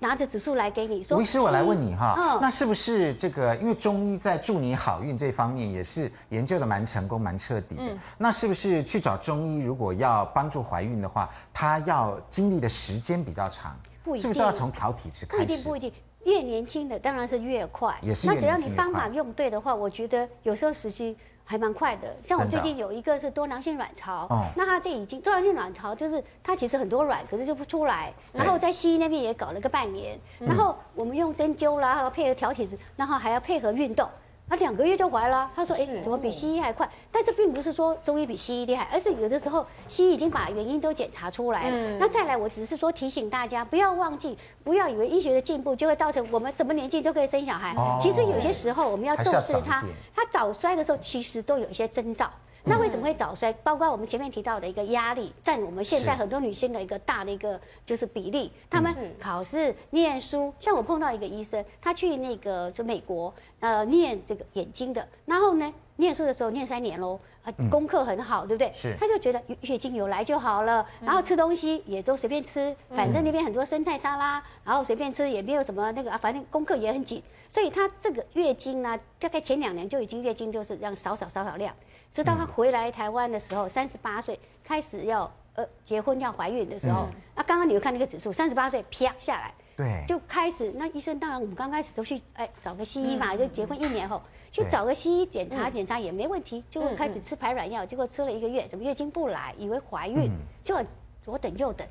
拿着指数来给你说，吴医师，我来问你哈，嗯、那是不是这个？因为中医在祝你好运这方面也是研究的蛮成功、蛮彻底的。嗯、那是不是去找中医，如果要帮助怀孕的话，他要经历的时间比较长？不一定，是不是都要从调体质开始？不一定，不一定。越年轻的当然是越快，也是越年轻。那只要你方法用对的话，我觉得有时候时期。还蛮快的，像我最近有一个是多囊性卵巢，哦、那它这已经多囊性卵巢就是它其实很多卵，可是就不出来，然后在西医那边也搞了个半年，然后我们用针灸啦，然后配合调体质，然后还要配合运动，他两个月就怀了。他说：“哎，怎么比西医还快？”但是并不是说中医比西医厉害，而是有的时候西医已经把原因都检查出来了。那再来，我只是说提醒大家，不要忘记，不要以为医学的进步就会造成我们什么年纪都可以生小孩。其实有些时候我们要重视他，他早衰的时候其实都有一些征兆。那为什么会早衰？包括我们前面提到的一个压力，占我们现在很多女性的一个大的一个就是比例。他们考试、念书，像我碰到一个医生，他去那个就美国呃念这个眼睛的，然后呢念书的时候念三年喽，啊功课很好，对不对？是。他就觉得月经有来就好了，然后吃东西也都随便吃，反正那边很多生菜沙拉，然后随便吃也没有什么那个啊，反正功课也很紧，所以他这个月经呢，大概前两年就已经月经就是这样少少少少量。直到她回来台湾的时候，三十八岁开始要呃结婚要怀孕的时候，嗯、那刚刚你有看那个指数，三十八岁啪下来，对，就开始那医生当然我们刚开始都去哎找个西医嘛，嗯、就结婚一年后去找个西医检查检查也没问题，就开始吃排卵药，结果吃了一个月，怎么月经不来？以为怀孕，就左等右等，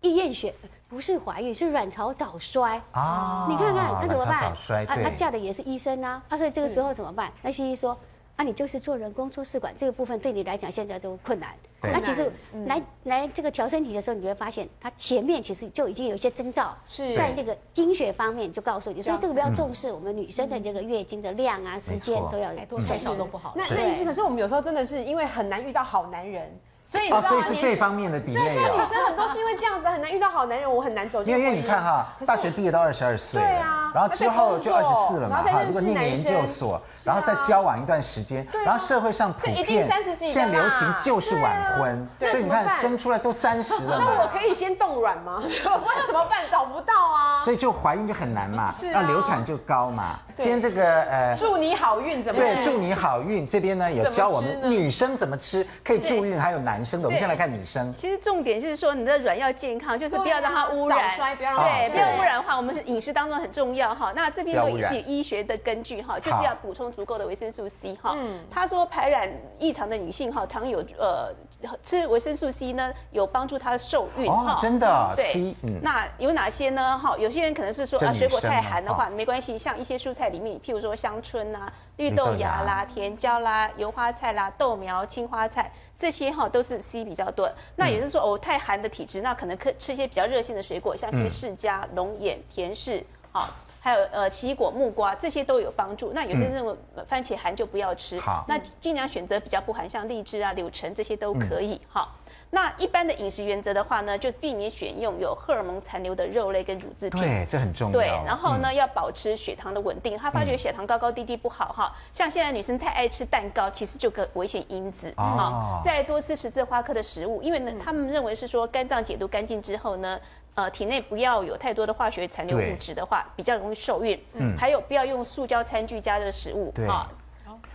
一验血不是怀孕，是卵巢早衰啊！你看看那怎么办？啊，她嫁的也是医生啊，啊，所以这个时候怎么办？那西医说。啊，你就是做人工做试管这个部分，对你来讲现在都困难。那其实来来这个调身体的时候，你会发现它前面其实就已经有一些征兆，是在这个经血方面就告诉你，所以这个比较重视我们女生的这个月经的量啊、时间都要多少都不好。那那医生，可是我们有时候真的是因为很难遇到好男人。所以，所以是这方面的底。对，现在女生很多是因为这样子很难遇到好男人，我很难走进。因为因为你看哈，大学毕业都二十二岁，对啊，然后之后就二十四了嘛，哈，如果念研究所，然后再交往一段时间，然后社会上普遍现在流行就是晚婚，所以你看生出来都三十了。那我可以先冻卵吗？我怎么办？找不到啊。所以就怀孕就很难嘛，那流产就高嘛。今天这个呃，祝你好运怎么吃？对，祝你好运。这边呢有教我们女生怎么吃可以助孕，还有男生的。我们先来看女生。其实重点是说你的卵要健康，就是不要让它污染。对，不要污染的话，我们饮食当中很重要哈。那这边都也是有医学的根据哈，就是要补充足够的维生素 C 哈。嗯。他说排卵异常的女性哈，常有呃吃维生素 C 呢，有帮助她受孕哈。真的。对。那有哪些呢？哈，有些人可能是说啊，水果太寒的话没关系，像一些蔬菜里面，譬如说香椿呐、绿豆芽。啦、甜椒啦、油花菜啦、豆苗、青花菜。这些哈都是 C 比较多，那也就是说，哦，太寒的体质，那可能可吃一些比较热性的水果，像一些释迦、龙眼、甜柿，好，还有呃奇异果、木瓜，这些都有帮助。那有些人认为番茄寒就不要吃，好，那尽量选择比较不寒，像荔枝啊、柳橙这些都可以，哈。那一般的饮食原则的话呢，就避免选用有荷尔蒙残留的肉类跟乳制品。对，这很重要。对，然后呢，嗯、要保持血糖的稳定。他发觉血糖高高低低不好哈，像现在女生太爱吃蛋糕，其实就个危险因子。哦。再多吃十字花科的食物，因为呢，他们认为是说肝脏解毒干净之后呢，呃，体内不要有太多的化学残留物质的话，比较容易受孕。嗯。还有不要用塑胶餐具加热食物。对。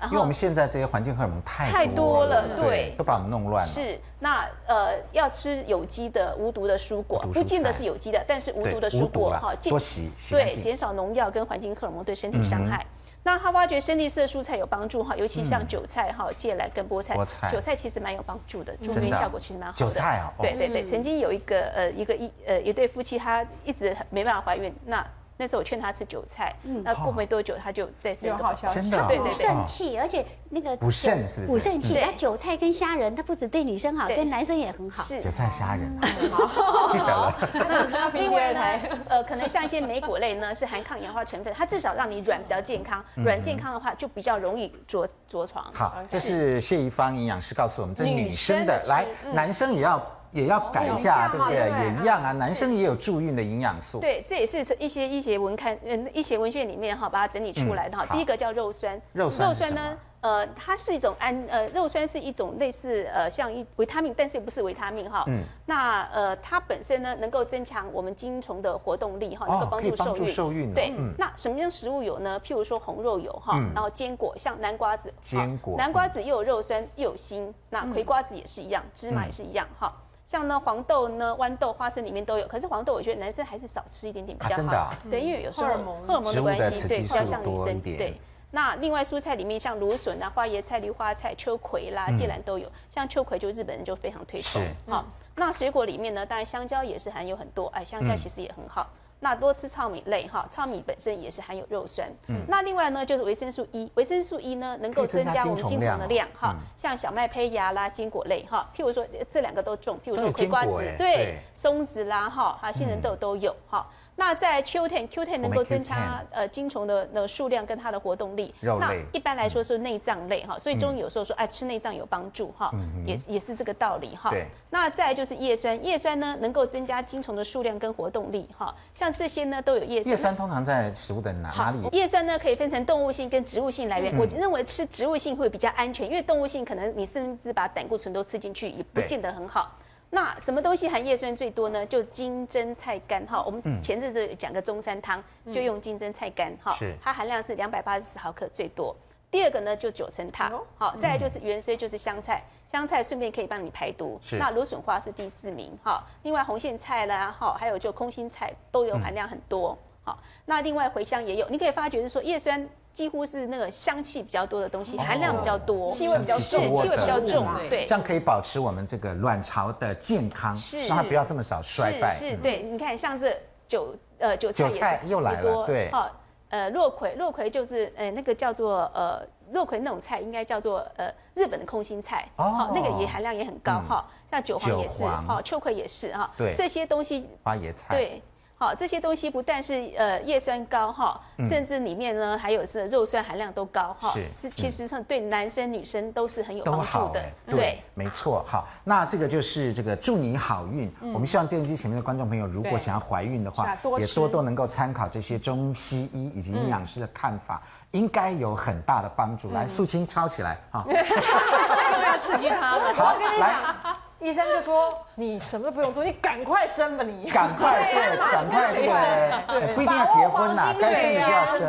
因为我们现在这些环境荷尔蒙太太多了，对，都把我们弄乱了。是，那呃，要吃有机的、无毒的蔬果，不见得是有机的，但是无毒的蔬果哈，多洗，对，减少农药跟环境荷尔蒙对身体伤害。那他发觉深绿色蔬菜有帮助哈，尤其像韭菜哈、芥蓝跟菠菜，韭菜其实蛮有帮助的，助孕效果其实蛮好的。韭菜啊，对对对，曾经有一个呃一个一呃一对夫妻，他一直没办法怀孕，那。那时候我劝他吃韭菜，那过没多久他就再生了。真的，补肾气，而且那个补肾是补肾气。那韭菜跟虾仁，它不止对女生好，对男生也很好。是韭菜虾仁，好，记得了。那 另外呢，呃，可能像一些莓果类呢，是含抗氧化成分，它至少让你软比较健康。软健康的话，就比较容易着着床。好，这是谢宜芳营养师告诉我们，这女生的，来，男生也要。也要改一下，对不对？也一样啊，男生也有助孕的营养素。对，这也是一些医学文刊、嗯，医学文献里面哈，把它整理出来的哈。第一个叫肉酸，肉酸呢，呃，它是一种氨，呃，肉酸是一种类似呃像一维他命，但是又不是维他命哈。嗯。那呃，它本身呢，能够增强我们精虫的活动力哈，能够帮助受孕。受孕。对。那什么样食物有呢？譬如说红肉有哈，然后坚果像南瓜子。坚果。南瓜子又有肉酸又有锌，那葵瓜子也是一样，芝麻也是一样哈。像呢黄豆呢豌豆花生里面都有，可是黄豆我觉得男生还是少吃一点点比较好。真的？对，因为有时候荷尔蒙荷尔蒙的关系，对，比较像女生。对，那另外蔬菜里面像芦笋啊、花椰菜、绿花菜、秋葵啦、芥兰都有。像秋葵就日本人就非常推崇。好，那水果里面呢，当然香蕉也是含有很多，哎，香蕉其实也很好。那多吃糙米类哈，糙米本身也是含有肉酸。嗯，那另外呢，就是维生素 E，维生素 E 呢能够增加我们精虫的量哈，像小麦胚芽啦、坚果类哈，譬如说这两个都种，譬如说葵瓜子、对，松子啦哈，啊杏仁豆都有哈。那在 Q10，Q10 能够增加呃精虫的那个数量跟它的活动力。那一般来说是内脏类哈，所以中医有时候说哎吃内脏有帮助哈，也也是这个道理哈。对。那再就是叶酸，叶酸呢能够增加精虫的数量跟活动力哈，像这些呢都有叶酸。叶酸通常在食物的哪哪里？叶酸呢可以分成动物性跟植物性来源。我认为吃植物性会比较安全，因为动物性可能你甚至把胆固醇都吃进去，也不见得很好。那什么东西含叶酸最多呢？就金针菜干。哈。我们前阵子讲个中山汤，就用金针菜干。哈，它含量是两百八十四毫克最多。第二个呢就九层塔，好，再来就是元荽，就是香菜，香菜顺便可以帮你排毒。那芦笋花是第四名。哈，另外红苋菜啦哈，还有就空心菜都有含量很多。好，那另外茴香也有，你可以发觉是说叶酸。几乎是那个香气比较多的东西，含量比较多，气味比较重，气味比较重，对，这样可以保持我们这个卵巢的健康，是。让它不要这么少衰败。是，对，你看像这韭呃韭菜韭菜又来了，对，好，呃落葵，落葵就是呃那个叫做呃肉葵那种菜，应该叫做呃日本的空心菜，哦，那个也含量也很高哈，像韭黄也是，哈，秋葵也是哈，对，这些东西花椰菜，对。好，这些东西不但是呃叶酸高哈，甚至里面呢还有是肉酸含量都高哈，是其实上对男生女生都是很有帮助的。对，没错。好，那这个就是这个祝你好运。我们希望电视机前面的观众朋友，如果想要怀孕的话，也多多能够参考这些中西医以及营养师的看法，应该有很大的帮助。来，素清抄起来哈。要刺激他了。好，来。医生就说：“你什么都不用做，你赶快生吧，你赶快对，赶快对，对，不一定要结婚呐，该生的就要生，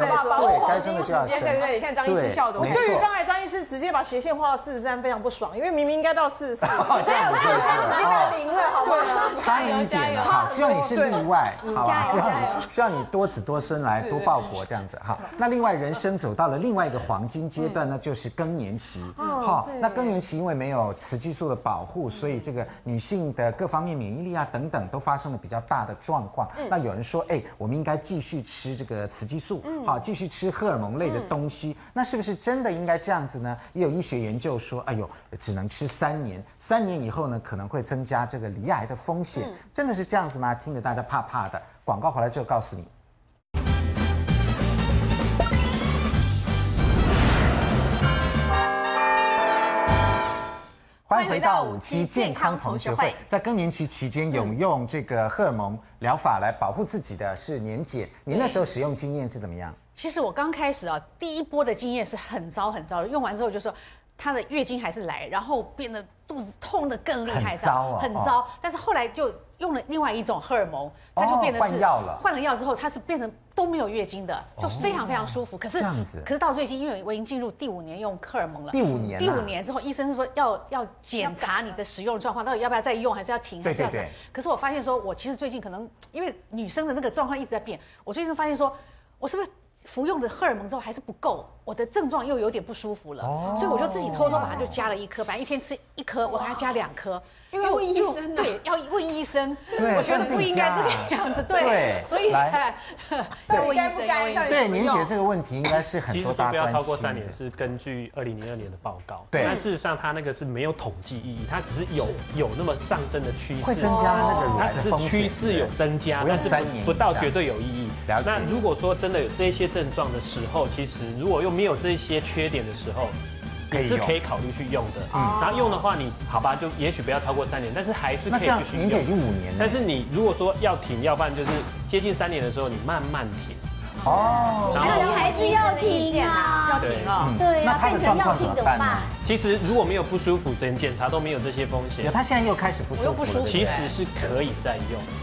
对，该生的就要生，对对？你看张医师笑的，我对于刚才张医师直接把斜线画到四十三非常不爽，因为明明应该到四十四，对有四十三直接到零了，好不好？差一点，好，希望你是例外，好吧？希望你希望你多子多孙来多报国这样子，好。那另外人生走到了另外一个黄金阶段呢，就是更年期，好，那更年期因为没有雌激素的保护，所以。这个女性的各方面免疫力啊等等都发生了比较大的状况。嗯、那有人说，哎，我们应该继续吃这个雌激素，嗯、好，继续吃荷尔蒙类的东西。嗯、那是不是真的应该这样子呢？也有医学研究说，哎呦，只能吃三年，三年以后呢可能会增加这个罹癌的风险。嗯、真的是这样子吗？听着大家怕怕的。广告回来就告诉你。欢迎回到五期健康同学会。在更年期期间，有用这个荷尔蒙疗法来保护自己的是年姐。您那时候使用经验是怎么样？其实我刚开始啊，第一波的经验是很糟很糟的。用完之后就说，她的月经还是来，然后变得肚子痛得更厉害，很糟啊，很糟。但是后来就用了另外一种荷尔蒙，它就变得是换药了。换了药之后，它是变成。都没有月经的，就非常非常舒服。可是这样子，可是到最近，因为我已经进入第五年用荷尔蒙了。第五年，第五年之后，医生是说要要检查你的使用状况，到底要不要再用，还是要停，还是要？可是我发现说，我其实最近可能因为女生的那个状况一直在变，我最近发现说，我是不是服用的荷尔蒙之后还是不够，我的症状又有点不舒服了，所以我就自己偷偷把它就加了一颗，反正一天吃一颗，我给它加两颗。因为 问医生对，要问医生。我觉得不应该这个样子，对。所以来，问医生。对，年姐这个问题应该是很多大家关心。其实说不要超过三年是根据二零零二年的报告，对。但事实上它那个是没有统计意义，它只是有有那么上升的趋势。会增加那个，它只是趋势有增加，但是不到绝对有意义。那如果说真的有这些症状的时候，其实如果又没有这些缺点的时候。也是可以考虑去用的，嗯，然后用的话，你好吧，就也许不要超过三年，但是还是可以继续用。已经五年了，但是你如果说要停，要不然就是接近三年的时候，你慢慢停。哦，然后你还是要停啊，要停哦。对，那他的状况怎么办？其实如果没有不舒服，检检查都没有这些风险。他现在又开始不舒服，其实是可以再用的。